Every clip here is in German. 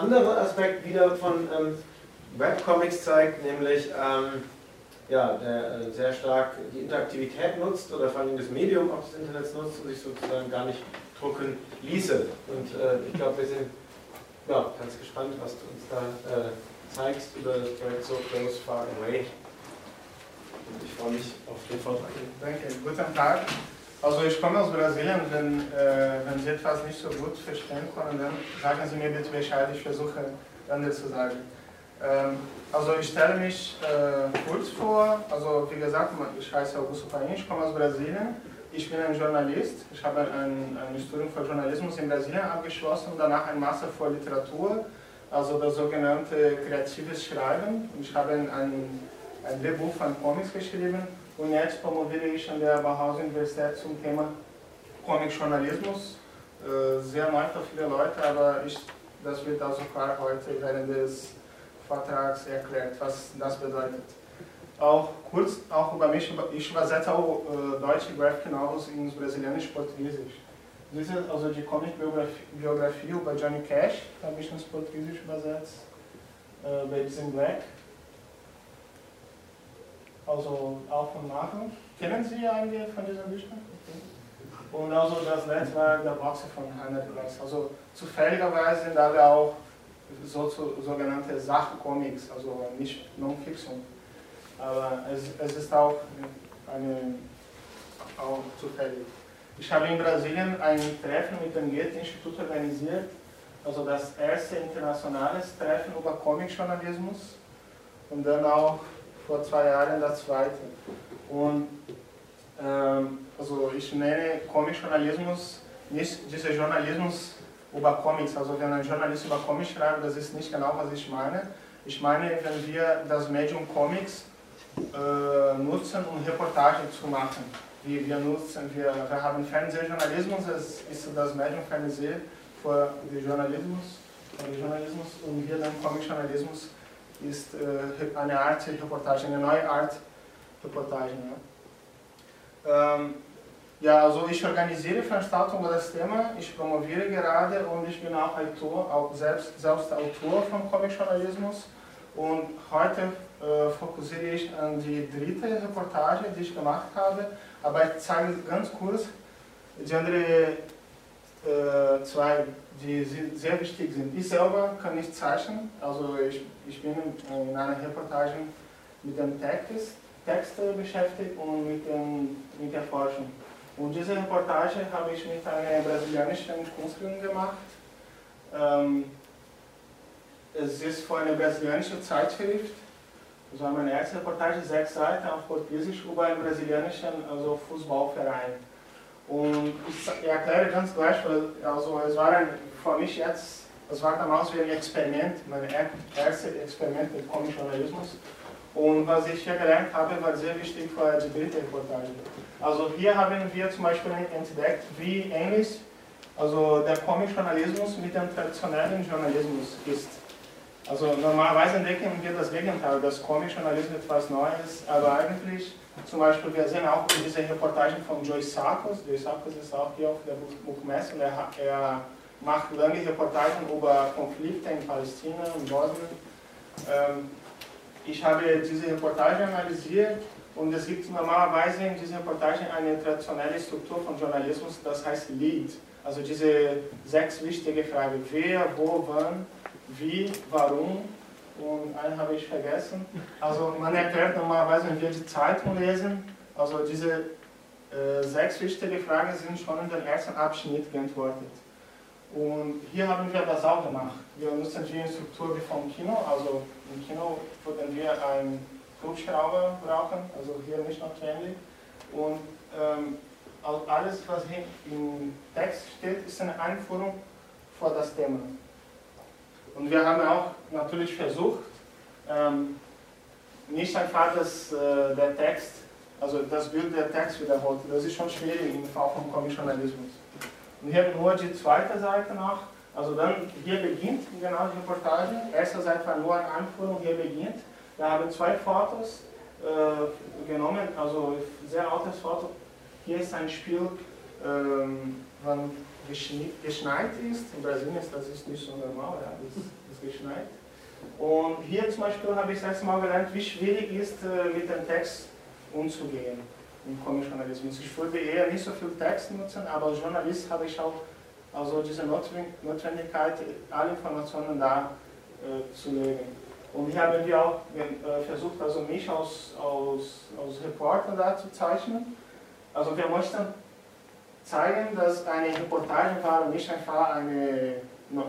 ganz andere Aspekt wieder von ähm, Webcomics zeigt, nämlich ähm, ja, der äh, sehr stark die Interaktivität nutzt oder vor allem das Medium auch des Internets nutzt und sich sozusagen gar nicht drucken ließe. Und äh, ich glaube, wir sind ja, ganz gespannt, was du uns da äh, zeigst über das Projekt So Close Far Away. Und ich freue mich auf den Vortrag. Danke, guten Tag. Also ich komme aus Brasilien, wenn, äh, wenn Sie etwas nicht so gut verstehen können, dann sagen Sie mir bitte Bescheid, ich versuche anders zu sagen. Ähm, also ich stelle mich äh, kurz vor, also wie gesagt, ich heiße Augusto Paim, ich komme aus Brasilien. Ich bin ein Journalist, ich habe ein, ein Studium für Journalismus in Brasilien abgeschlossen und danach ein Master für Literatur, also das sogenannte kreatives Schreiben. Ich habe ein, ein Lehrbuch von Comics geschrieben und jetzt promoviere ich an der Bauhaus Universität zum Thema Comic-Journalismus. Äh, sehr neu für viele Leute, aber ich, das wird also klar heute während des Vortrags erklärt, was das bedeutet. Auch kurz auch über mich, ich übersetze auch äh, deutsche Graphic Novels ins Brasilianisch-Portugiesisch. Das ist also die Comic-Biografie über Johnny Cash, habe ich ins Portugiesisch übersetzt, äh, Babies in Black. Also auch von Marken. Kennen Sie einige von diesen Büchern? Und also das letzte war der Boxer von Hannah Glass. Also zufälligerweise sind alle auch so, so, sogenannte Sachcomics, also nicht Non-Fiction. Aber es, es ist auch, eine, auch zufällig. Ich habe in Brasilien ein Treffen mit dem Goethe-Institut organisiert, also das erste internationale Treffen über Comic-Journalismus und dann auch vor zwei Jahren das zweite. Und ähm, also ich nenne Comic-Journalismus nicht dieser Journalismus über Comics. Also wenn ein Journalist über Comics schreibt, das ist nicht genau, was ich meine. Ich meine, wenn wir das Medium Comics äh, nutzen, um Reportagen zu machen. Wie wir nutzen, wir, wir haben Fernsehjournalismus, das ist das Medium Fernsehen für den Journalismus, für den Journalismus und wir dann Comic-Journalismus ist äh, eine Art Reportage, eine neue Art Reportage. Ähm, ja, also ich organisiere Veranstaltungen über das Thema, ich promoviere gerade und ich bin auch Autor, auch selbst, selbst Autor von Comic-Journalismus. Und heute äh, fokussiere ich an die dritte Reportage, die ich gemacht habe, aber ich zeige ganz kurz die anderen äh, zwei, die sehr wichtig sind. Ich selber kann nicht zeichnen, also ich, ich bin in einer Reportage mit dem Text, Text beschäftigt und mit, dem, mit der Forschung. Und diese Reportage habe ich mit einer brasilianischen Künstlerin gemacht. Ähm, es ist von einer brasilianischen Zeitschrift. Das war meine erste Reportage, sechs Seiten auf Portugiesisch über einen brasilianischen also Fußballverein. Und ich erkläre ganz gleich, also es war ein, für mich jetzt, es war damals wie ein Experiment, mein erstes Experiment mit Comic-Journalismus. Und was ich hier gelernt habe, war sehr wichtig für die Bildreportage. Also hier haben wir zum Beispiel entdeckt, wie ähnlich also der Comic-Journalismus mit dem traditionellen Journalismus ist. Also normalerweise entdecken wir das Gegenteil, dass Comic-Journalismus etwas Neues, aber eigentlich, zum Beispiel, wir sehen auch in dieser Reportage von Joy Sarkos, Joy Sarkos ist auch hier auf der Buchmesse er, er macht lange Reportagen über Konflikte in Palästina und Bosnien. Ähm, ich habe diese Reportage analysiert und es gibt normalerweise in diesen Reportagen eine traditionelle Struktur von Journalismus, das heißt Lead. Also diese sechs wichtige Fragen, wer, wo, wann, wie, warum und einen habe ich vergessen. Also man erklärt normalerweise, wenn wir die Zeitung lesen, also diese äh, sechs wichtige Fragen sind schon in dem ersten Abschnitt geantwortet. Und hier haben wir das auch gemacht. Wir nutzen die Struktur wie vom Kino, also im Kino würden wir einen Hubschrauber brauchen, also hier nicht notwendig. Und ähm, alles, was hier im Text steht, ist eine Einführung vor das Thema. Und wir haben auch natürlich versucht, ähm, nicht einfach, dass äh, der Text, also das Bild der Text wiederholt. Das ist schon schwierig im Fall von Kommissionalismus. Und hier nur die zweite Seite noch. Also dann, hier beginnt genau die Reportage. Erste Seite war nur eine Anführung, hier beginnt. Wir haben zwei Fotos äh, genommen, also sehr altes Foto. Hier ist ein Spiel, ähm, wann geschneit ist. In Brasilien ist das ist nicht so normal, ja, es ist geschneit. Und hier zum Beispiel habe ich das erste Mal gelernt, wie schwierig ist, äh, mit dem Text umzugehen im Comic-Journalismus. Ich würde eher nicht so viel Text nutzen, aber als Journalist habe ich auch also diese Notwendigkeit, alle Informationen da äh, zu legen. Und hier haben wir auch äh, versucht, also mich als, als, als Reporter da zu zeichnen. Also wir möchten zeigen, dass eine Reportage war und nicht einfach eine,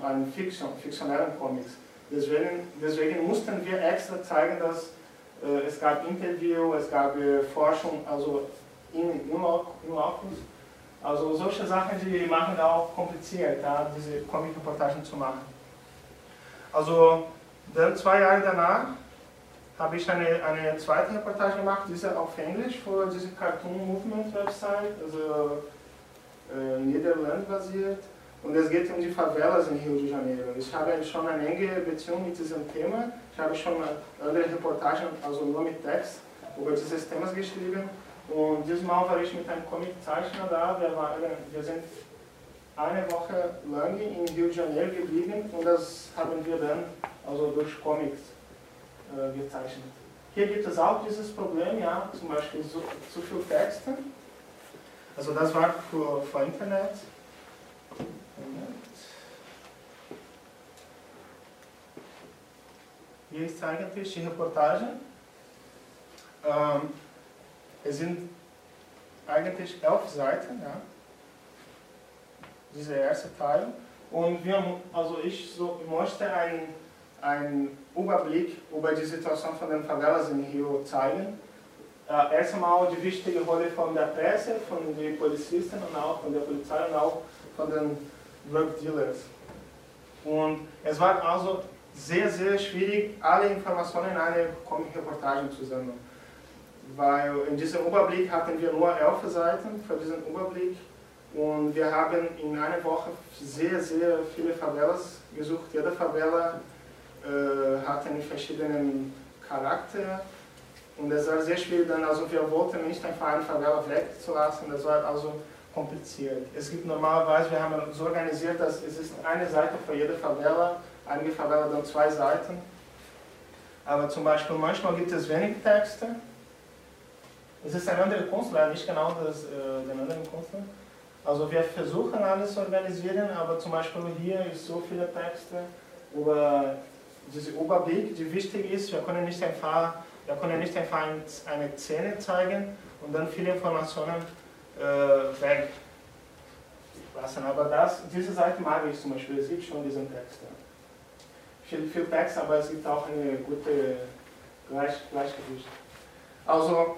ein Fiktion, fiktionellen Comics. Deswegen, deswegen mussten wir extra zeigen, dass es gab Interview, es gab äh, Forschung, also in, im. Also solche Sachen, die machen auch kompliziert, ja, diese Comic-Reportagen zu machen. Also dann zwei Jahre danach habe ich eine, eine zweite Reportage gemacht, diese auf Englisch für diese Cartoon Movement Website, also äh, Niederland basiert. Und es geht um die Favelas in Rio de Janeiro. Ich habe schon eine enge Beziehung mit diesem Thema. Ich habe schon andere Reportagen, also nur mit Text, über dieses Thema geschrieben. Und diesmal war ich mit einem Comiczeichner da. Wir, waren, wir sind eine Woche lang in Rio de Janeiro geblieben und das haben wir dann also durch Comics äh, gezeichnet. Hier gibt es auch dieses Problem, ja, zum Beispiel so, zu viel Texte. Also das war für, für Internet. Hier ist eigentlich die Reportage. Ähm, es sind eigentlich elf Seiten, ja. Dieser erste Teil. Und wir, also ich so, möchte einen, Überblick über die Situation von den Favelas in Rio zeigen. Äh, erst einmal die wichtige Rolle von der Presse, von den Polizisten und auch von der Polizei und auch von den Drug Dealers. Und es war also sehr, sehr schwierig, alle Informationen in eine Comic-Reportage zu sammeln weil in diesem Überblick hatten wir nur elf Seiten für diesen Überblick. Und wir haben in einer Woche sehr, sehr viele Favelas gesucht. Jede Favela äh, hatte einen verschiedenen Charakter. Und es war sehr schwierig, dann, also wir wollten nicht einfach eine Favela wegzulassen, das war also kompliziert. Es gibt normalerweise, wir haben so organisiert, dass es ist eine Seite für jede Favela, einige Favela dann zwei Seiten. Aber zum Beispiel manchmal gibt es wenig Texte es ist ein anderer Künstler, nicht genau das, äh, den anderen Künstler. Also wir versuchen alles zu organisieren, aber zum Beispiel hier ist so viele Texte über diesen Überblick, die wichtig ist. Wir können nicht einfach, wir können nicht einfach eine Szene zeigen und dann viele Informationen äh, weg. Aber das, diese Seite mag ich zum Beispiel. Es gibt schon diesen Text. Viel, viel Text, aber es gibt auch eine gute Gleich, Gleichgewicht. Also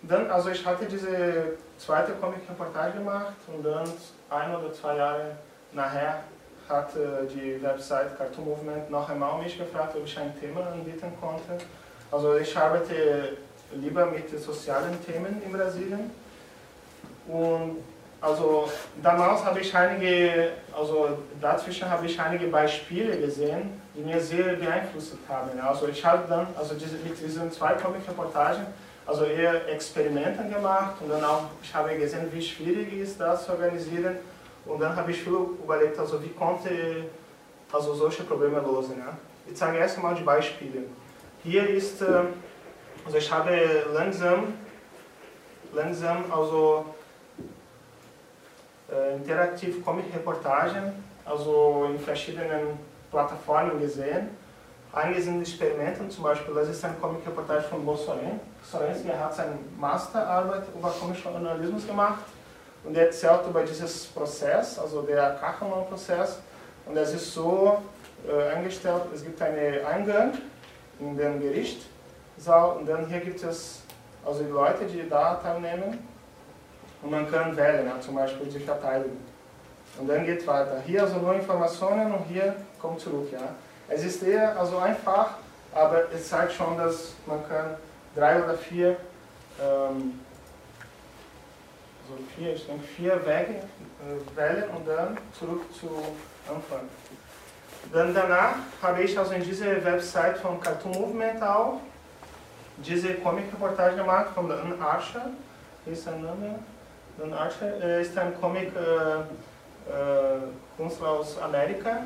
dann, also ich hatte diese zweite Comic-Reportage gemacht und dann ein oder zwei Jahre nachher hat die Website Cartoon Movement noch einmal mich gefragt, ob ich ein Thema anbieten konnte. Also ich arbeite lieber mit sozialen Themen in Brasilien und also damals habe ich einige, also dazwischen habe ich einige Beispiele gesehen, die mir sehr beeinflusst haben. Also ich habe dann, also diese, mit diesen zwei Comic-Reportagen also eher Experimente gemacht und dann auch, ich habe gesehen, wie schwierig ist das zu organisieren und dann habe ich viel überlegt, also wie konnte also solche Probleme lösen. Ja? Ich zeige erst einmal die Beispiele. Hier ist, äh, also ich habe langsam, langsam also äh, interaktiv Comic-Reportagen, also in verschiedenen Plattformen gesehen Einige sind Experimente, zum Beispiel, das ist eine Comic-Reportage von Bo Soren. Sorensky hat seine Masterarbeit über Comic-Journalismus gemacht und er erzählt über dieses Prozess, also der Kachelmann-Prozess. Und es ist so äh, eingestellt, es gibt einen Eingang in den Gerichtssaal und dann hier gibt es also die Leute, die da teilnehmen und man kann wählen, ja, zum Beispiel die Verteidigung. Und dann geht weiter. Hier also nur Informationen und hier kommt zurück. Ja. Es ist eher also einfach, aber es zeigt schon, dass man kann drei oder vier ähm, also vier, ich denke vier Wege äh, wählen und dann zurück zu Anfang. Dann danach habe ich also in dieser Website von Cartoon Movement auch diese Comic-Reportage gemacht von Dan Archer. Hier ist sein Name. Dan Archer er ist ein Comic-Künstler äh, äh, aus Amerika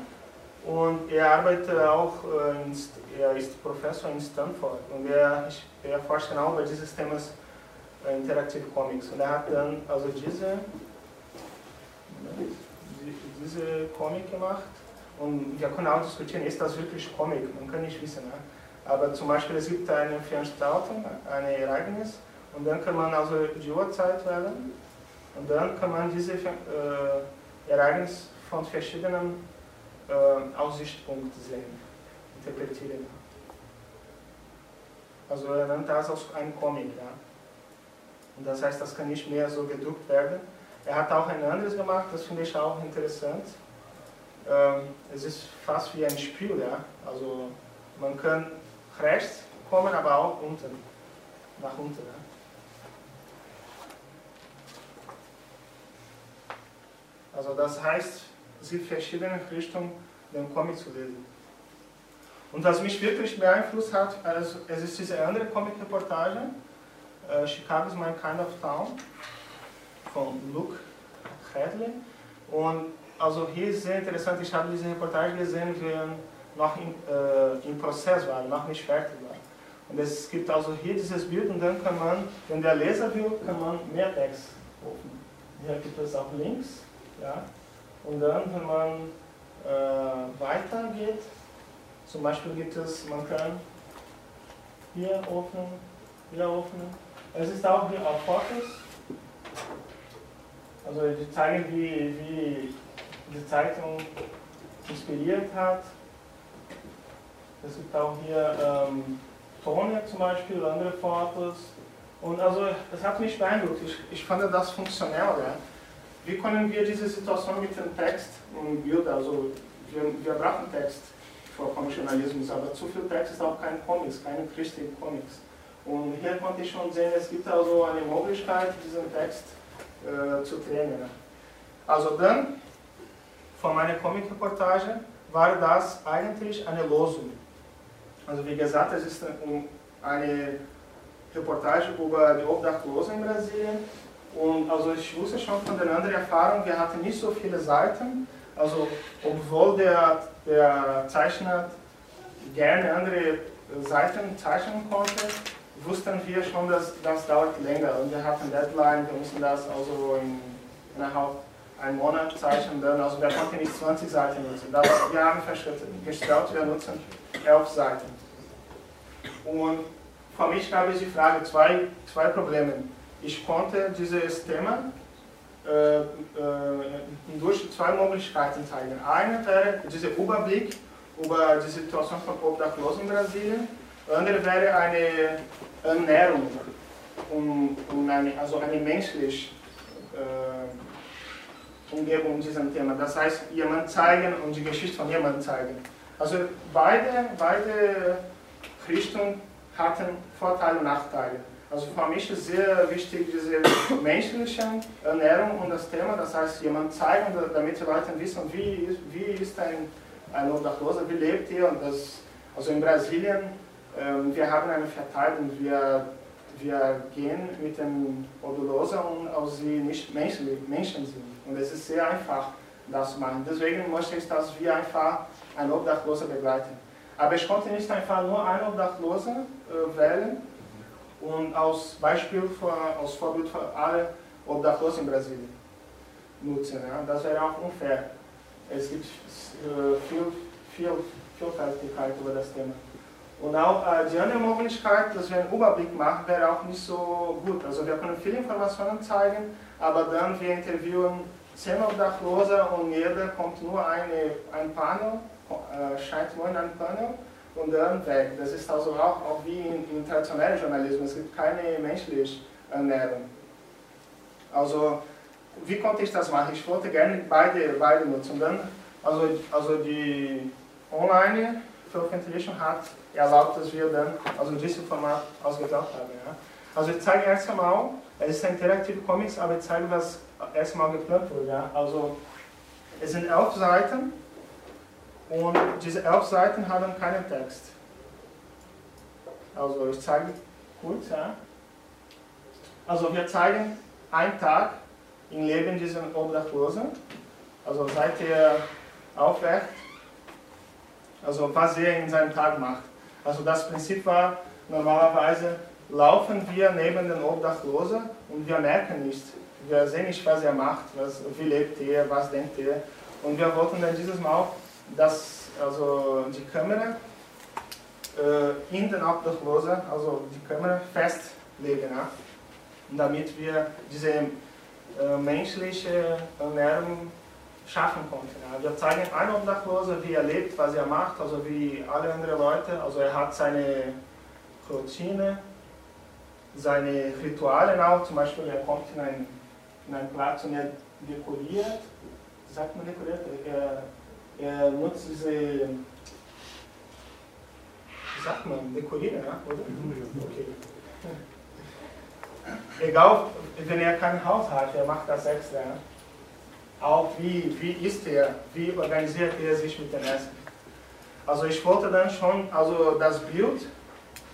und er arbeitet auch, äh, in, er ist Professor in Stanford und er, er forscht genau über dieses Themas äh, Interactive Comics. Und er hat dann also diese, diese Comic gemacht und wir können auch diskutieren, ist das wirklich Comic? Man kann nicht wissen. Ne? Aber zum Beispiel, es gibt eine Veranstaltung, ein Ereignis, und dann kann man also die Uhrzeit wählen, und dann kann man dieses äh, Ereignis von verschiedenen äh, Aussichtspunkten sehen, interpretieren. Also er nennt das als ein Comic. Ja? Und das heißt, das kann nicht mehr so gedruckt werden. Er hat auch ein anderes gemacht, das finde ich auch interessant. Ähm, es ist fast wie ein Spiel, ja. Also man kann rechts kommen, aber auch unten, nach unten. Ja? Also das heißt, gibt verschiedene Richtungen, den Comic zu lesen. Und was mich wirklich beeinflusst hat, also es ist diese andere Comic-Reportage, äh, Chicago is my kind of town, von Luke Hadley. Und also hier ist sehr interessant, ich habe diese Reportage gesehen, er noch im, äh, im Prozess war, noch nicht fertig war. Und es gibt also hier dieses Bild und dann kann man, wenn der Leser will, kann man mehr Text öffnen. Hier gibt es auch Links, ja. Und dann, wenn man äh, weitergeht, zum Beispiel gibt es, man kann hier öffnen, hier öffnen. Es ist auch hier auf Fotos. Also die zeigen, wie, wie die Zeitung inspiriert hat. Es gibt auch hier ähm, Tone zum Beispiel, andere Fotos. Und also es hat mich beeindruckt. Ich, ich fand das funktionell. Ja. Wie können wir diese Situation mit dem Text und Bild, also wir, wir brauchen Text für Journalismus, aber zu viel Text ist auch kein Comics, keine richtigen Comics. Und hier konnte ich schon sehen, es gibt also eine Möglichkeit, diesen Text äh, zu trennen. Also dann, von meiner Comic-Reportage, war das eigentlich eine Losung. Also wie gesagt, es ist eine Reportage über die Obdachlosen in Brasilien. Und also ich wusste schon von der anderen Erfahrung, wir hatten nicht so viele Seiten. Also obwohl der, der Zeichner gerne andere Seiten zeichnen konnte, wussten wir schon, dass das dauert länger und wir hatten Deadline, wir mussten das also in, innerhalb einen Monat zeichnen, dann, also wir konnten nicht 20 Seiten nutzen. Das, wir haben festgestellt, wir nutzen 11 Seiten. Und für mich gab es die Frage, zwei, zwei Probleme. Ich konnte dieses Thema äh, äh, durch zwei Möglichkeiten zeigen. Eine wäre dieser Überblick über die Situation von Obdachlosen in Brasilien. Andere wäre eine Ernährung, um, um eine, also eine menschliche äh, Umgebung in diesem Thema. Das heißt, jemand zeigen und die Geschichte von jemandem zeigen. Also beide, beide Richtungen hatten Vorteile und Nachteile. Also für mich ist sehr wichtig diese menschliche Ernährung und das Thema, das heißt jemand zeigen, damit die Leute wissen, wie, wie ist ein, ein Obdachloser, wie lebt er und das, also in Brasilien ähm, wir haben eine Verteilung, wir, wir gehen mit dem Obdachlosen und auch sie nicht Menschen, Menschen sind. Und es ist sehr einfach, das zu machen. Deswegen möchte ich, dass wir einfach einen Obdachlosen begleiten. Aber ich konnte nicht einfach nur einen Obdachlosen äh, wählen und als Beispiel, für, als Vorbild für alle Obdachlosen in Brasilien nutzen. Ja. Das wäre auch unfair. Es gibt äh, viel, viel Vielfältigkeit über das Thema. Und auch äh, die andere Möglichkeit, dass wir einen Überblick machen, wäre auch nicht so gut. Also wir können viele Informationen zeigen, aber dann wir interviewen zehn Obdachlose und jeder kommt nur eine, ein Panel, äh, scheint nur in ein Panel und dann weg. Das ist also auch, auch wie im, im traditionellen Journalismus, es gibt keine menschliche Ernährung. Also wie konnte ich das machen? Ich wollte gerne beide, beide nutzen. Dann, also, also die Online Veröffentlichung hat erlaubt, dass wir dann also dieses Format ausgetauscht haben. Ja. Also ich zeige erst einmal, es ist ein interaktive Comics, aber ich zeige, was erstmal geplant wurde. Ja? Also es sind elf Seiten und diese elf Seiten haben keinen Text. Also ich zeige kurz. Ja? Also wir zeigen einen Tag im Leben dieser Obdachlosen. Also seit er aufwacht, also was er in seinem Tag macht. Also das Prinzip war, normalerweise laufen wir neben den Obdachlosen und wir merken nicht. Wir sehen nicht, was er macht, was, wie lebt er, was denkt er. Und wir wollten dann dieses Mal, dass also die Kamera äh, in den Obdachlosen, also die Kamera festlegen, ja? damit wir diese äh, menschliche Ernährung schaffen konnten. Ja. Wir zeigen einen Obdachlosen, wie er lebt, was er macht, also wie alle anderen Leute. Also er hat seine Routine, seine Rituale auch, zum Beispiel er kommt in einen, in einen Platz und er dekoriert, sagt man dekoriert, er, er nutzt diese, wie sagt man, dekorieren, ja, oder? Okay. Egal, wenn er kein Haus hat, er macht das extra. Auch wie, wie isst er, wie organisiert er sich mit dem Essen. Also ich wollte dann schon also das Bild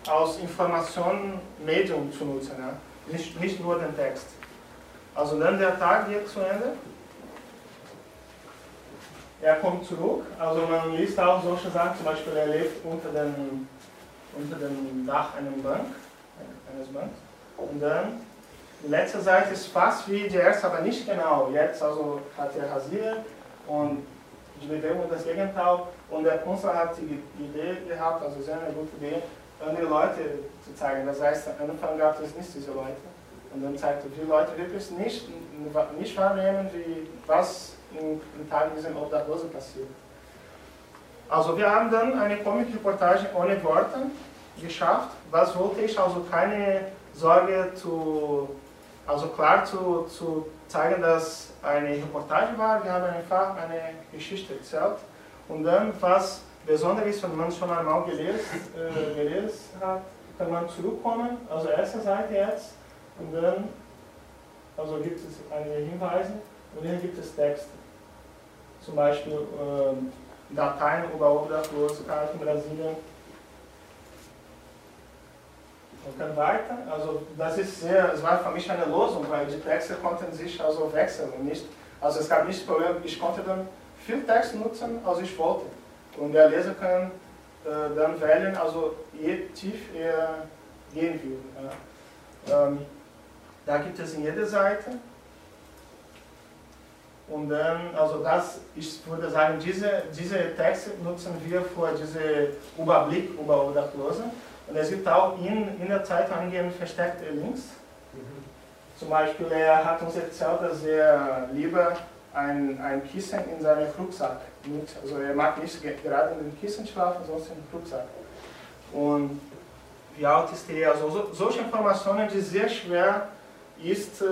aus Informationen, Medium zu nutzen, ja? nicht, nicht nur den Text. Also dann der Tag geht zu Ende. Er kommt zurück, also man liest auch solche Sachen, zum Beispiel er lebt unter dem, unter dem Dach einer Bank, eines Banks. Und dann die letzte Seite ist fast wie die erste, aber nicht genau. Jetzt also hat er rasiert und die Bewegung das Gegenteil. Und der Künstler hat die Idee gehabt, also sehr eine gute Idee, andere Leute zu zeigen. Das heißt, am Anfang gab es nicht diese Leute. Und dann zeigte die Leute wirklich nicht, nicht wahrnehmen, wie, was in den Tagen dieser Obdachlosen passiert. Also wir haben dann eine Comic-Reportage ohne Worte geschafft. Was wollte ich? Also keine Sorge zu also klar zu, zu zeigen, dass eine Reportage war, wir haben einfach eine Geschichte erzählt. Und dann, was besonders ist, wenn man schon einmal gelesen, äh, hat, kann man zurückkommen, also erste Seite jetzt, und dann also gibt es einige Hinweise und hier gibt es Texte. Zum Beispiel äh, Dateien über Obdachlosigkeit in Brasilien und kann weiter. Also das ist sehr, es war für mich eine Lösung, weil die Texte konnten sich also wechseln und nicht, also es gab nicht Problem, ich konnte dann viel Text nutzen, als ich wollte. Und der Leser kann äh, dann wählen, also je tief er gehen will. Ja. Ähm, da gibt es in jeder Seite. Und dann, also das, ich würde sagen, diese, diese Texte nutzen wir für diesen Überblick über Obdachlose. Und es gibt auch in, in der Zeitung versteckte Links. Mhm. Zum Beispiel, er hat uns erzählt, dass er lieber ein, ein Kissen in seinem Rucksack nutzt. Also er mag nicht gerade in den Kissen schlafen, sondern im Rucksack. Und wie alt ist er? Also so, solche Informationen, die sehr schwer ist, äh,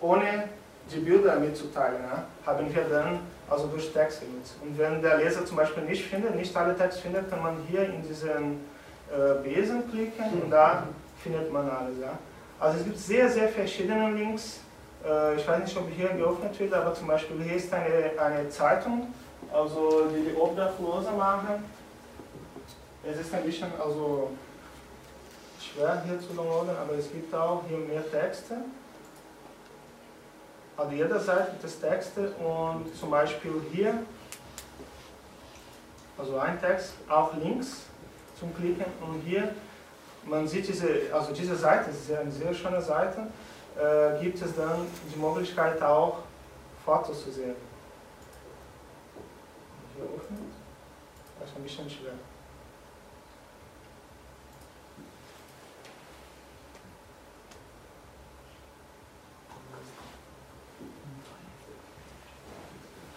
ohne die Bilder mitzuteilen, ja, haben wir dann also durch Text genutzt. Und wenn der Leser zum Beispiel nicht findet, nicht alle Text findet, kann man hier in diesen äh, Besen klicken und da findet man alles. Ja. Also es gibt sehr, sehr verschiedene Links. Äh, ich weiß nicht, ob hier geöffnet wird, aber zum Beispiel hier ist eine, eine Zeitung, also die die Obdachlose machen. Es ist ein bisschen also schwer hier zu downloaden, aber es gibt auch hier mehr Texte. Also jeder Seite gibt es Texte und zum Beispiel hier, also ein Text, auch links zum Klicken. Und hier, man sieht diese, also diese Seite, das ist eine sehr schöne Seite, äh, gibt es dann die Möglichkeit auch Fotos zu sehen. Hier öffnet, das ist ein bisschen schwer.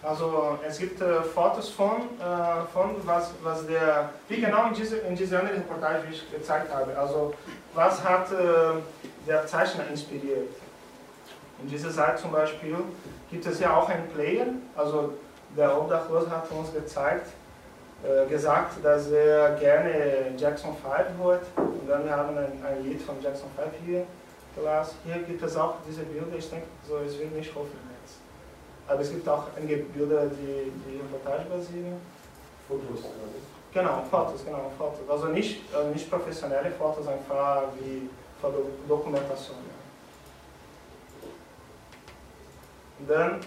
Also es gibt äh, Fotos von, äh, von was, was der, wie genau in dieser in diese andere Reportage, wie ich gezeigt habe. Also was hat äh, der Zeichner inspiriert. In dieser Seite zum Beispiel gibt es ja auch einen Player, also der Obdachlose hat uns gezeigt, äh, gesagt, dass er gerne Jackson 5 hört. Und dann wir haben ein, ein Lied von Jackson 5 hier. Glas. Hier gibt es auch diese Bilder, ich denke, so, es wird nicht offen jetzt. Aber es gibt auch einige Bilder, die, die Reportage basieren. Fotos, oder? Genau, Fotos, genau, Fotos. Also nicht, äh, nicht professionelle Fotos, einfach wie für Dokumentation. Und dann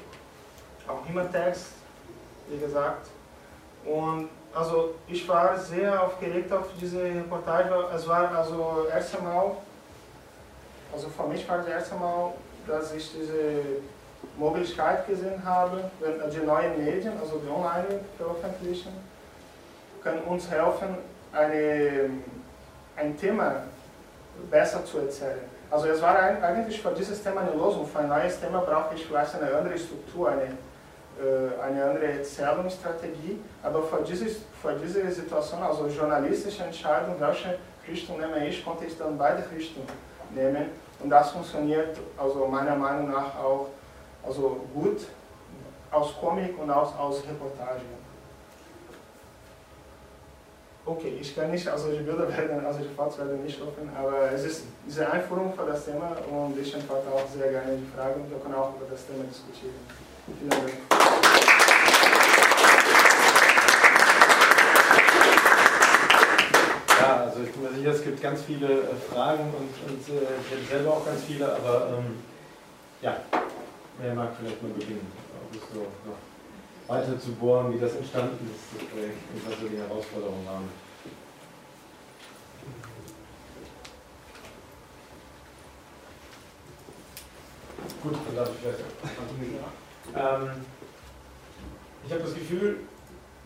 auch immer Text, wie gesagt. Und also ich war sehr aufgeregt auf diese Reportage. Es war also das erste Mal, also für mich war das erste Mal, dass ich diese Möglichkeit gesehen habe, wenn die neuen Medien, also die online veröffentlichen, können uns helfen, eine, ein Thema besser zu erzählen. Also es war eigentlich für dieses Thema eine Lösung. Für ein neues Thema brauche ich vielleicht eine andere Struktur, eine, äh, eine andere Erzählungsstrategie. Aber für diese, für diese Situation, also journalistische Entscheidung, welche Richtung nehme ich, konnte ich dann beide Richtungen nehmen. Und das funktioniert also meiner Meinung nach auch also gut aus Comic und aus, aus Reportage. Okay, ich kann nicht, also die Bilder werden, also die Fotos werden nicht offen, aber es ist diese Einführung für das Thema und ich antworte auch sehr gerne die Fragen und wir können auch über das Thema diskutieren. Vielen Dank. Ja, also ich bin mir sicher, es gibt ganz viele äh, Fragen und, und äh, ich hätte selber auch ganz viele, aber ähm, ja, wer mag vielleicht mal beginnen, auch so noch weiter zu bohren, wie das entstanden ist, das Projekt und was so die Herausforderungen waren. Gut, dann darf ich vielleicht ähm, Ich habe das Gefühl,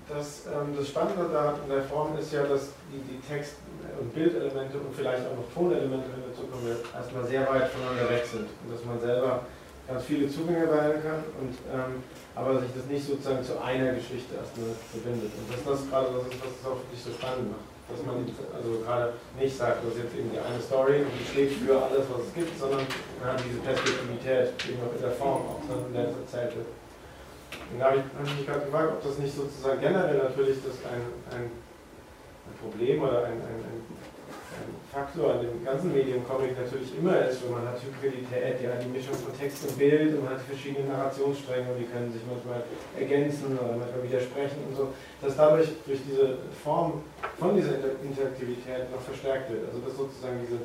dass ähm, das Spannende da in der Form ist ja, dass die, die Text- und Bildelemente und vielleicht auch noch Tonelemente, wenn wir zukommen, erstmal sehr weit voneinander weg sind und dass man selber ganz viele Zugänge wählen kann und ähm, aber sich das nicht sozusagen zu einer Geschichte erstmal verbindet. Und das gerade das ist, was es auch nicht so spannend macht. Dass man also gerade nicht sagt, das ist jetzt irgendwie eine Story und die steht für alles, was es gibt, sondern man hat diese Perspektivität, eben auch in der Form, auch dann nett erzählt wird. Und da habe ich, hab ich mich gerade gefragt, ob das nicht sozusagen generell natürlich das ein, ein, ein Problem oder ein, ein, ein Faktor an dem ganzen Medium-Comic natürlich immer ist, wenn man hat Hybridität, ja, die Mischung von Text und Bild und man hat verschiedene Narrationsstränge und die können sich manchmal ergänzen oder manchmal widersprechen und so, dass dadurch durch diese Form von dieser Interaktivität noch verstärkt wird. Also dass sozusagen diese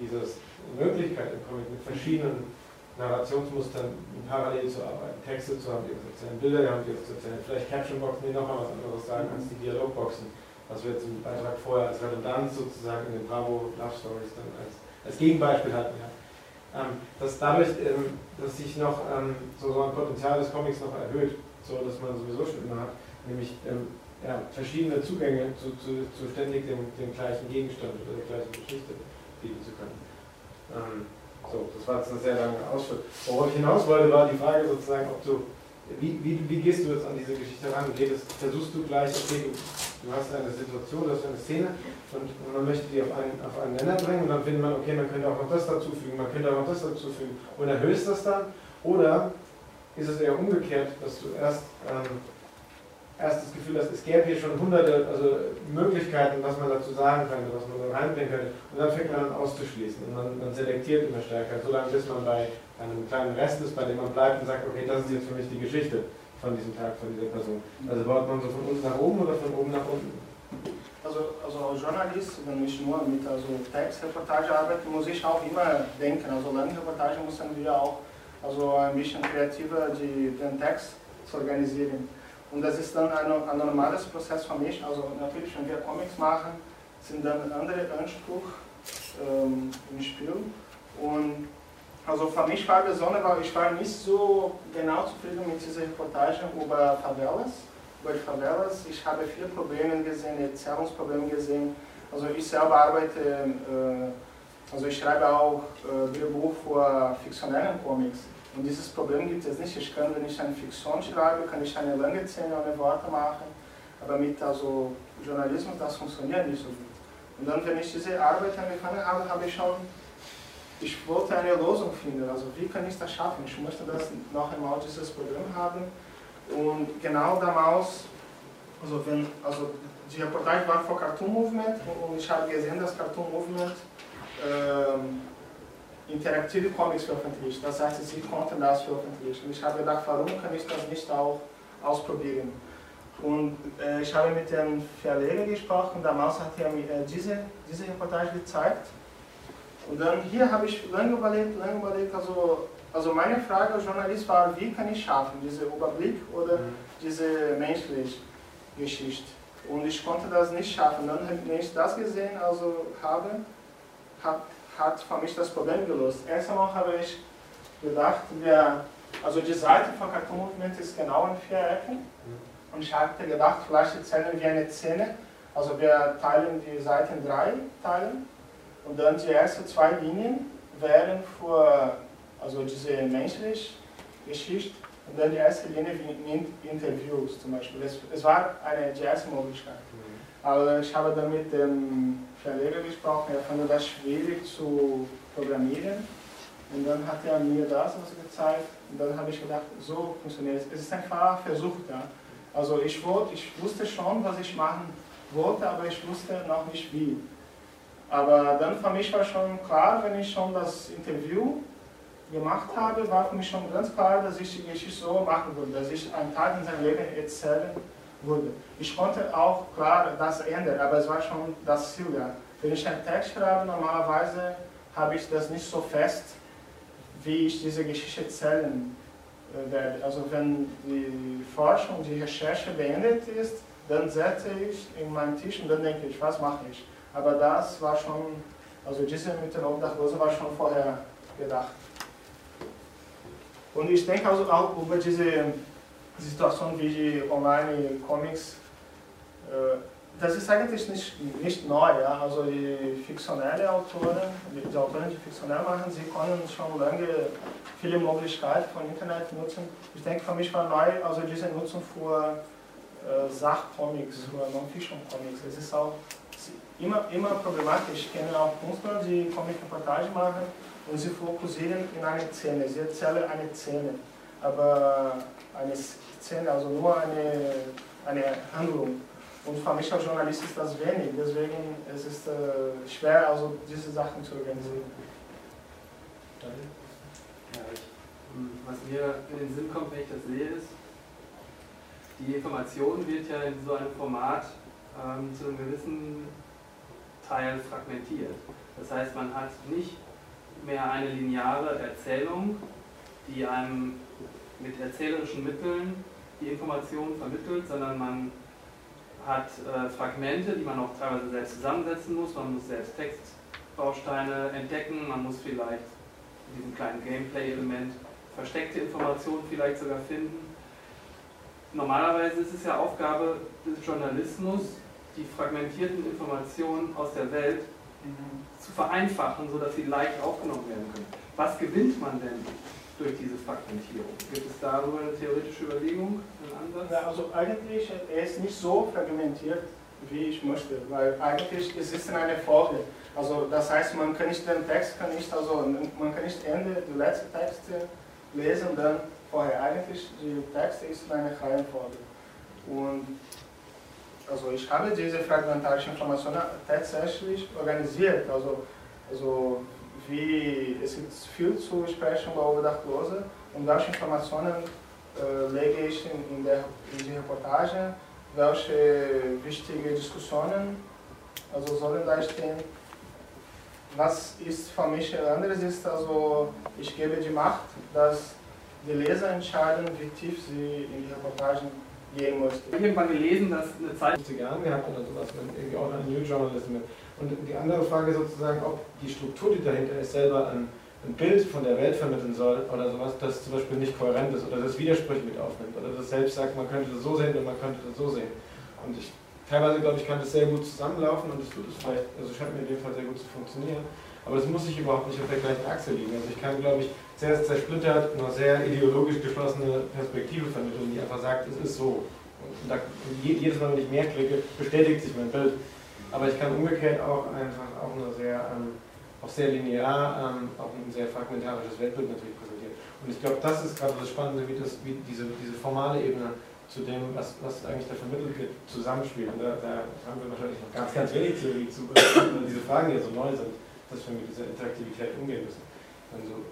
dieses Möglichkeit im Comic mit verschiedenen Narrationsmustern parallel zu arbeiten, Texte zu haben, die uns erzählen, Bilder haben, die uns erzählen, vielleicht Caption-Boxen, die nochmal was anderes sagen als die Dialogboxen was wir jetzt im Beitrag vorher als Redundanz sozusagen in den Bravo Love Stories dann als, als Gegenbeispiel hatten. Ja. Ähm, dass dadurch, ähm, dass sich noch ähm, so, ein Potenzial des Comics noch erhöht, so dass man sowieso schon immer hat, nämlich ähm, ja, verschiedene Zugänge zu, zu, zu ständig dem, dem, gleichen Gegenstand oder der gleichen Geschichte bieten zu können. Ähm, so, das war jetzt ein sehr langer Ausschnitt. Worauf ich hinaus wollte, war die Frage sozusagen, ob du wie, wie, wie, gehst du jetzt an diese Geschichte ran? Redest, versuchst du gleich, okay, du, du, hast eine Situation, du hast eine Szene und, und man möchte die auf einen, auf einen Nenner bringen und dann findet man, okay, man könnte auch noch das dazufügen, man könnte auch noch das dazufügen und erhöhst das dann? Oder ist es eher umgekehrt, dass du erst, ähm, erst das Gefühl hast, es gäbe hier schon hunderte also Möglichkeiten, was man dazu sagen könnte, was man dann reinbringen könnte und dann fängt man an auszuschließen und man, man selektiert immer stärker, solange bis man bei einem kleinen Rest ist, bei dem man bleibt und sagt, okay, das ist jetzt für mich die Geschichte von diesem Tag, von dieser Person. Also baut man so von unten nach oben oder von oben nach unten? Also, also als Journalist, wenn ich nur mit also Textreportage arbeite, muss ich auch immer denken. Also Langreportage müssen wir auch also ein bisschen kreativer die, den Text zu organisieren. Und das ist dann ein, ein normales Prozess für mich. Also natürlich, wenn wir Comics machen, sind dann andere Ansprüche ähm, im Spiel. Und also für mich war besonders, ich war nicht so genau zufrieden mit dieser Reportage über Favelas. Über Favelas. Ich habe viele Probleme gesehen, Erzählungsprobleme gesehen. Also ich selber arbeite, äh, also ich schreibe auch äh, Drehbuch für fiktionellen Comics. Und dieses Problem gibt es nicht. Ich kann, wenn ich eine Fiktion schreibe, kann ich eine lange Szene ohne Worte machen. Aber mit also Journalismus, das funktioniert nicht so gut. Und dann, wenn ich diese Arbeit angefangen habe, habe ich schon ich wollte eine Lösung finden. Also wie kann ich das schaffen? Ich möchte das noch einmal dieses Problem haben. Und genau damals, also wenn, also die Reportage war vor Cartoon Movement und ich habe gesehen, dass Cartoon Movement ähm, interaktive Comics veröffentlicht. Das heißt, sie konnten das veröffentlichen. Ich habe gedacht, warum kann ich das nicht auch ausprobieren? Und äh, ich habe mit dem Verleger gesprochen, damals hat er mir äh, diese, diese Reportage gezeigt. Und dann hier habe ich lange überlegt, lange überlegt, also, also meine Frage als Journalist war, wie kann ich schaffen, diese Überblick oder mhm. diese menschliche Geschichte. Und ich konnte das nicht schaffen. Dann, wenn ich das gesehen also habe, hat, hat für mich das Problem gelöst. Erst einmal habe ich gedacht, wir, also die Seite von Cartoon Movement ist genau in vier Ecken. Und ich hatte gedacht, vielleicht erzählen wir eine Szene. Also wir teilen die Seite in drei Teilen. Und dann die ersten zwei Linien wären für also diese menschliche Geschichte und dann die erste Linie in Interviews zum Beispiel. Es, es war eine die erste Möglichkeit. Mhm. Aber ich habe dann mit dem Verleger gesprochen, er fand das schwierig zu programmieren. Und dann hat er mir das also gezeigt und dann habe ich gedacht, so funktioniert es. Es ist einfach Versuch da. Also ich, wollte, ich wusste schon, was ich machen wollte, aber ich wusste noch nicht wie. Aber dann für mich war schon klar, wenn ich schon das Interview gemacht habe, war für mich schon ganz klar, dass ich die Geschichte so machen würde, dass ich einen Tag in seinem Leben erzählen würde. Ich konnte auch klar das ändern, aber es war schon das Ziel. Ja. Wenn ich einen Text schreibe, normalerweise habe ich das nicht so fest, wie ich diese Geschichte erzählen äh, werde. Also wenn die Forschung, die Recherche beendet ist, dann setze ich in meinen Tisch und dann denke ich, was mache ich? Aber das war schon, also diese mit den Obdachlosen war schon vorher gedacht. Und ich denke also auch über diese Situation wie die Online-Comics, äh, das ist eigentlich nicht, nicht neu. Ja? Also die fiktionellen Autoren, die Autoren, die fiktionell machen, sie können schon lange viele Möglichkeiten von Internet nutzen. Ich denke, für mich war neu also diese Nutzung für äh, Sachcomics, für Non-Fiction-Comics. Es ist auch immer, immer problematisch. Auch Künstler, die Comic-Reportage machen und sie fokussieren in eine Szene. Sie erzählen eine Szene, aber eine Szene, also nur eine, eine Handlung. Und für mich als Journalist ist das wenig, deswegen ist es äh, schwer, also diese Sachen zu organisieren. Ich, was mir in den Sinn kommt, wenn ich das sehe, ist, die Information wird ja in so einem Format ähm, zu einem gewissen Teil fragmentiert. Das heißt, man hat nicht mehr eine lineare Erzählung, die einem mit erzählerischen Mitteln die Informationen vermittelt, sondern man hat äh, Fragmente, die man auch teilweise selbst zusammensetzen muss. Man muss selbst Textbausteine entdecken, man muss vielleicht in diesem kleinen Gameplay-Element versteckte Informationen vielleicht sogar finden. Normalerweise ist es ja Aufgabe des Journalismus, die fragmentierten Informationen aus der Welt zu vereinfachen, sodass sie leicht aufgenommen werden können. Was gewinnt man denn durch diese Fragmentierung? Gibt es darüber eine theoretische Überlegung, einen Ansatz? Ja, also eigentlich er ist nicht so fragmentiert, wie ich möchte, weil eigentlich ist es eine Folge. Also das heißt, man kann nicht den Text, kann nicht, also man kann nicht Ende, die letzte Texte lesen, dann vorher. Eigentlich die Texte ist eine Reihenfolge. Und also ich habe diese fragmentarische Informationen tatsächlich organisiert. Also, also wie es gibt viel zu sprechen über Obdachlose und welche Informationen äh, lege ich in, in, der, in die Reportage, welche wichtige Diskussionen also sollen da stehen. Was ist für mich anderes ist, also ich gebe die Macht, dass die Leser entscheiden, wie tief sie in die Reportagen gehen musste. Ich habe irgendwann gelesen, dass eine Zeit 50 Jahren gehabt oder sowas, irgendwie auch ein New Journalism. Und die andere Frage sozusagen, ob die Struktur, die dahinter ist, selber ein, ein Bild von der Welt vermitteln soll oder sowas, das zum Beispiel nicht kohärent ist oder das Widersprüche mit aufnimmt oder das selbst sagt, man könnte das so sehen und man könnte das so sehen. Und ich teilweise glaube ich, kann das sehr gut zusammenlaufen und es tut es vielleicht, also scheint mir in dem Fall sehr gut zu funktionieren. Aber das muss sich überhaupt nicht auf der gleichen Achse liegen. Also ich kann, glaube ich, sehr zersplittert, nur sehr ideologisch geschlossene Perspektive vermitteln, die einfach sagt, es ist so. Und da, jedes Mal, wenn ich mehr klicke, bestätigt sich mein Bild. Aber ich kann umgekehrt auch einfach auch nur sehr, ähm, auch sehr linear, ähm, auch ein sehr fragmentarisches Weltbild natürlich präsentieren. Und ich glaube, das ist gerade das Spannende, wie, das, wie diese, diese formale Ebene zu dem, was, was eigentlich da vermittelt wird, zusammenspielt. Und da, da haben wir wahrscheinlich noch ganz, ganz wenig Theorie zu, weil diese Fragen ja so neu sind dass wir mit dieser Interaktivität umgehen müssen. dann so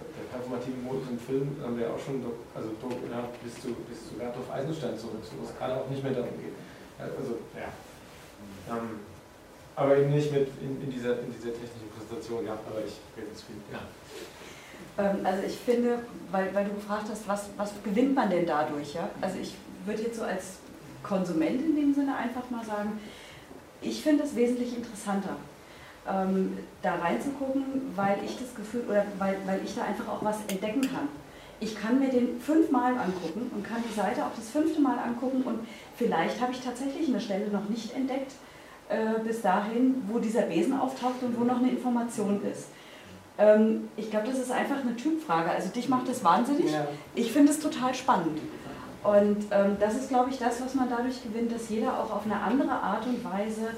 der performative Modus im Film haben wir auch schon also ja, bis zu bis zu Bertolf Eisenstein zurück, wo es gerade auch nicht mehr darum geht. Also ja. Ähm, aber eben nicht mit in, in, dieser, in dieser technischen Präsentation gehabt, aber ich rede zu viel. Ja. Ähm, also ich finde, weil, weil du gefragt hast, was, was gewinnt man denn dadurch? Ja? Also ich würde jetzt so als Konsument in dem Sinne einfach mal sagen, ich finde es wesentlich interessanter, ähm, da reinzugucken, weil ich das Gefühl, oder weil, weil ich da einfach auch was entdecken kann. Ich kann mir den fünfmal angucken und kann die Seite auch das fünfte Mal angucken und vielleicht habe ich tatsächlich eine Stelle noch nicht entdeckt, äh, bis dahin, wo dieser Besen auftaucht und wo noch eine Information ist. Ähm, ich glaube, das ist einfach eine Typfrage. Also dich macht das wahnsinnig. Ich finde es total spannend. Und ähm, das ist, glaube ich, das, was man dadurch gewinnt, dass jeder auch auf eine andere Art und Weise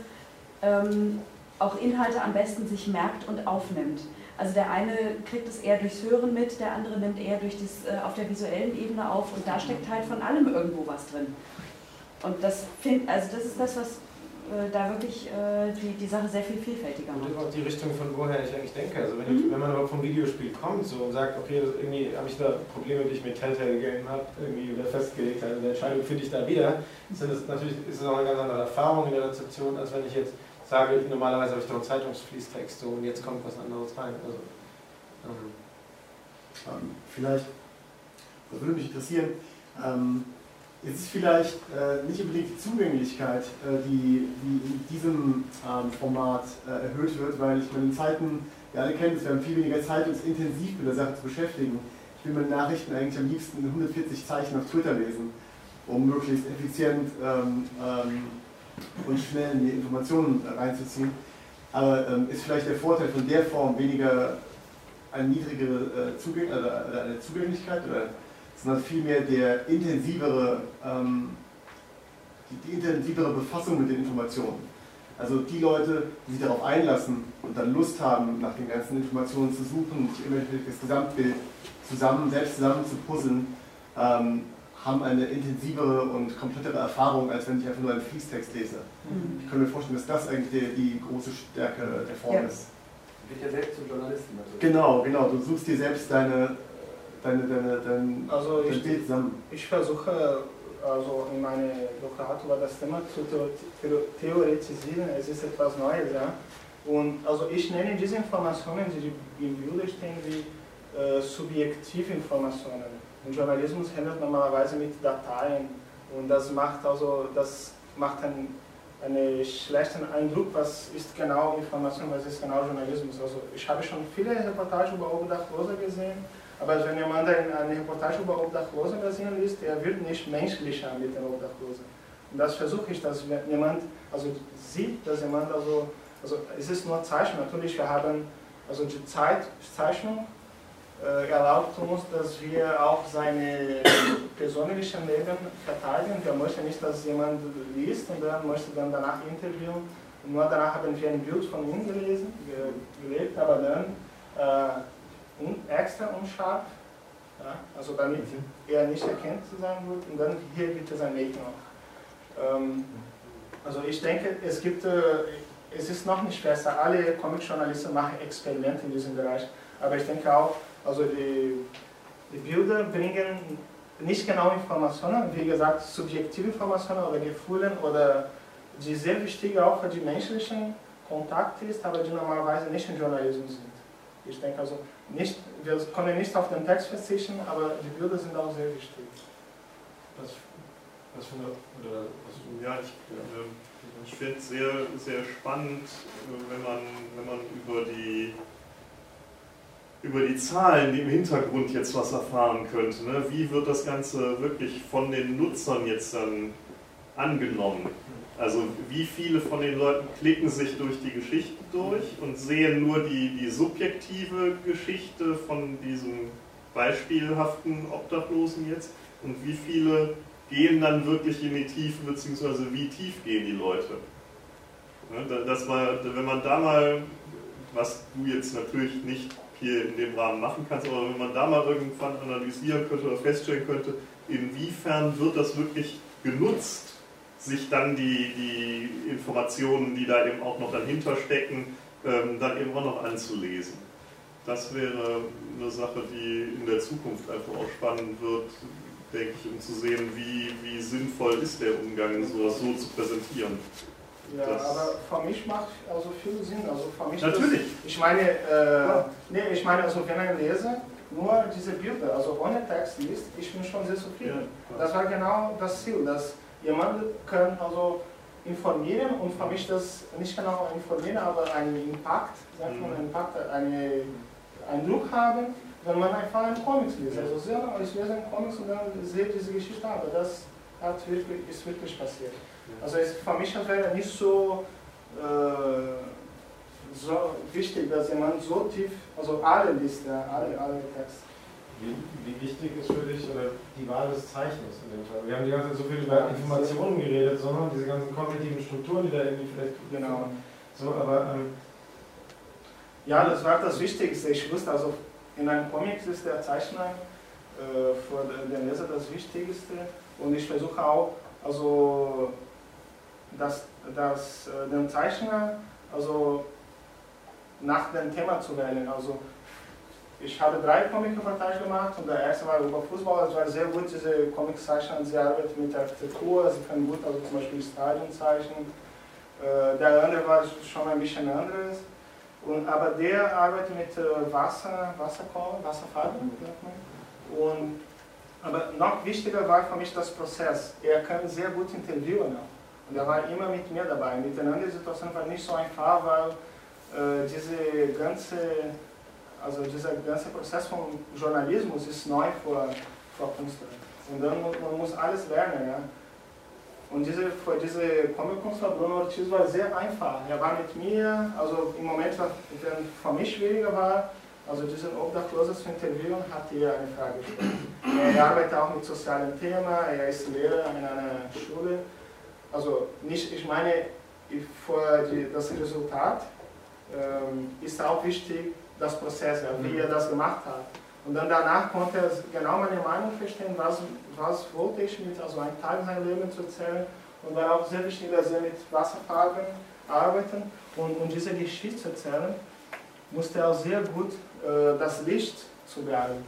ähm, auch Inhalte am besten sich merkt und aufnimmt. Also der eine kriegt es eher durchs Hören mit, der andere nimmt eher durch das, äh, auf der visuellen Ebene auf und da steckt halt von allem irgendwo was drin. Und das, find, also das ist das, was äh, da wirklich äh, die, die Sache sehr viel vielfältiger macht. Und auch die Richtung, von woher ich eigentlich denke. Also wenn, ich, mhm. wenn man überhaupt vom Videospiel kommt so, und sagt, okay, das, irgendwie habe ich da Probleme, die ich mit Telltale Game habe, irgendwie wieder festgelegt habe, eine Entscheidung finde ich da wieder, sind das natürlich ist es auch eine ganz andere Erfahrung in der Rezeption, als wenn ich jetzt sage, normalerweise habe ich doch einen Zeitungsfließtext so, und jetzt kommt was anderes rein. Also, ähm. ähm vielleicht, das würde mich interessieren, ähm, es ist vielleicht äh, nicht unbedingt die Zugänglichkeit, äh, die, die in diesem ähm, Format äh, erhöht wird, weil ich meine, in Zeiten, wir alle kennen es, wir haben viel weniger Zeit, uns intensiv mit der Sache zu beschäftigen. Ich will meine Nachrichten eigentlich am liebsten in 140 Zeichen auf Twitter lesen, um möglichst effizient ähm, ähm, und schnell in die Informationen reinzuziehen. Aber ähm, ist vielleicht der Vorteil von der Form weniger eine niedrigere äh, Zugäng oder, oder eine Zugänglichkeit oder sondern vielmehr der intensivere, ähm, die, die, intensivere Befassung mit den Informationen. Also die Leute, die sich darauf einlassen und dann Lust haben, nach den ganzen Informationen zu suchen, sich immer das Gesamtbild zusammen, selbst zusammen zu puzzeln, ähm, haben eine intensivere und komplettere Erfahrung, als wenn ich einfach nur einen Fließtext lese. Mhm. Ich kann mir vorstellen, dass das eigentlich die, die große Stärke der Form ja. ist. Du bist ja selbst zum Journalisten. Natürlich. Genau, genau. Du suchst dir selbst deine deine, deine, dein, also dein ich, Bild zusammen? Ich versuche also in meinem Doktorat über das Thema zu theoretisieren. Es ist etwas Neues. Ja? Und also ich nenne diese Informationen, die im Bilde stehen, wie äh, Subjektivinformationen. Und Journalismus handelt normalerweise mit Dateien und das macht also das macht einen, einen schlechten Eindruck, was ist genau Information, was ist genau Journalismus. Also ich habe schon viele Reportagen über Obdachlose gesehen aber wenn jemand eine Reportage über Obdachlose basieren liest, er wird nicht menschlicher mit den Obdachlosen. Und das versuche ich, dass jemand also sieht, dass jemand also, also es ist nur Zeichnung. Natürlich, wir haben also die Zeit, Zeichnung äh, erlaubt uns, dass wir auch seine persönlichen Leben verteidigen. Wir möchten nicht, dass jemand liest und dann möchte dann danach interviewen. Und nur danach haben wir ein Bild von ihm gelesen, gelebt, aber dann äh, un, extra unscharf, ja, also damit mhm. er nicht erkennt sein wird. Und dann hier gibt es ein Making of. Ähm, also ich denke, es gibt, äh, es ist noch nicht besser. Alle Comic-Journalisten machen Experimente in diesem Bereich. Aber ich denke auch, also die, die Bilder bringen nicht genau Informationen, wie gesagt, subjektive Informationen oder Gefühle oder die sehr wichtig auch für die menschlichen Kontakte ist, aber die normalerweise nicht im Journalismus sind. Ich denke also, nicht, wir können nicht auf den Text verzichten, aber die Bilder sind auch sehr wichtig. Was für eine, oder was ja, ich, äh, ich finde es sehr, sehr spannend, äh, wenn man, wenn man über die über die Zahlen, die im Hintergrund jetzt was erfahren könnte. Ne? Wie wird das Ganze wirklich von den Nutzern jetzt dann angenommen? Also wie viele von den Leuten klicken sich durch die Geschichte durch und sehen nur die, die subjektive Geschichte von diesem beispielhaften Obdachlosen jetzt und wie viele gehen dann wirklich in die Tiefe, beziehungsweise wie tief gehen die Leute. Das war, wenn man da mal, was du jetzt natürlich nicht hier in dem Rahmen machen kannst, aber wenn man da mal irgendwann analysieren könnte oder feststellen könnte, inwiefern wird das wirklich genutzt sich dann die, die Informationen, die da eben auch noch dahinter stecken, ähm, dann eben auch noch anzulesen. das wäre eine Sache, die in der Zukunft einfach auch spannend wird, denke ich, um zu sehen, wie, wie sinnvoll ist der Umgang, sowas so zu präsentieren. Ja, Das- aber für mich macht also viel Sinn. Also für mich Natürlich. Das, ich meine, äh, nee, ich meine, also wenn ein Leser nur diese Bilder, also ohne Text liest, ich bin schon sehr zufrieden. Das war genau das Ziel, dass jemand kann also informieren und für mich das nicht genau informieren, aber einen Impact, sagt man, Mhm. einen Impact, eine, einen Druck haben, wenn man einfach einen Comics liest. Ja. Also sehr, ich lese einen Comics und dann sehe diese Geschichte, aber das hat wirklich, ist wirklich passiert. Also es, für mich wäre nicht so, äh, so wichtig, dass jemand so tief, also alle liest, ja, alle, alle Texte. Wie, wie wichtig ist für dich oder die Wahl des Zeichners in dem Fall? Wir haben die ganze Zeit so viel über Informationen geredet, sondern diese ganzen kognitiven Strukturen, die da irgendwie vielleicht. Genau. So, aber ähm, Ja, das war das Wichtigste. Ich wusste also, in einem Comic ist der Zeichner äh, für den Leser das Wichtigste. Und ich versuche auch, also, dass, dass äh, den Zeichner also, nach dem Thema zu wählen. Also, ich habe drei Comic-Reportagen gemacht und der erste war über Fußball. Es war sehr gut, diese Comiczeichner, sie arbeiten mit Architektur, sie können gut also zum Beispiel Stadien zeichnen. Äh, der andere war schon ein bisschen anderes. Und, aber der arbeitet mit äh, Wasser, Wasserkorn, man. Und, aber noch wichtiger war für mich das Prozess. Er kann sehr gut interviewen auch. Und er war immer mit mir dabei. Mit den anderen Situationen war nicht so einfach, weil äh, diese ganze, also dieser ganze Prozess vom Journalismus ist neu für, für Künstler. Und dann man muss alles lernen. Ja. Und diese, für diese Comic-Künstler Bruno Ortiz war sehr einfach. Er war mit mir, also im Moment, wenn für mich schwieriger war, also diesen Obdachlosen zu interviewen, hat er eine Frage gestellt. Er arbeitet auch mit sozialen Themen, er ist Lehrer in einer Schule. Also nicht, ich meine, für die, das Resultat ähm, ist auch wichtig, das Prozess, wie er das gemacht hat. Und dann danach konnte er genau meine Meinung verstehen, was, was wollte ich mit, also einen Teil seines Lebens zu erzählen. Und war auch sehr wichtig, dass er mit Wasserfarben arbeitet und, und diese Geschichte zu erzählen, musste er auch sehr gut äh, das Licht zu behalten.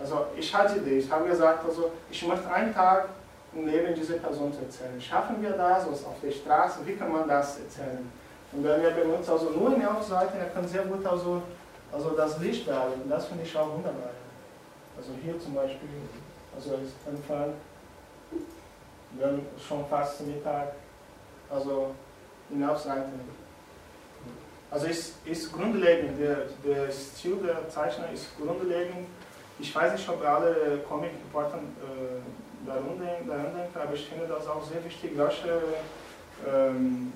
Also ich hatte die, ich habe gesagt, also ich möchte einen Tag im Leben dieser Person zu erzählen. Schaffen wir das also auf der Straße, wie kann man das erzählen? Und dann er benutzt also nur in der Aufseite, er kann sehr gut also, also das Licht behalten. Das finde ich auch wunderbar. Also hier zum Beispiel, also ist Anfang, dann schon fast Mittag, also in der Aufseite. Also ist, ist grundlegend, der, der Stil der Zeichner ist grundlegend. Ich weiß nicht, ob alle Comic-Reporter äh, daran, daran denkt, aber ich finde das auch sehr wichtig, welche ähm,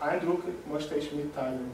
Eindruck möchte ich mitteilen.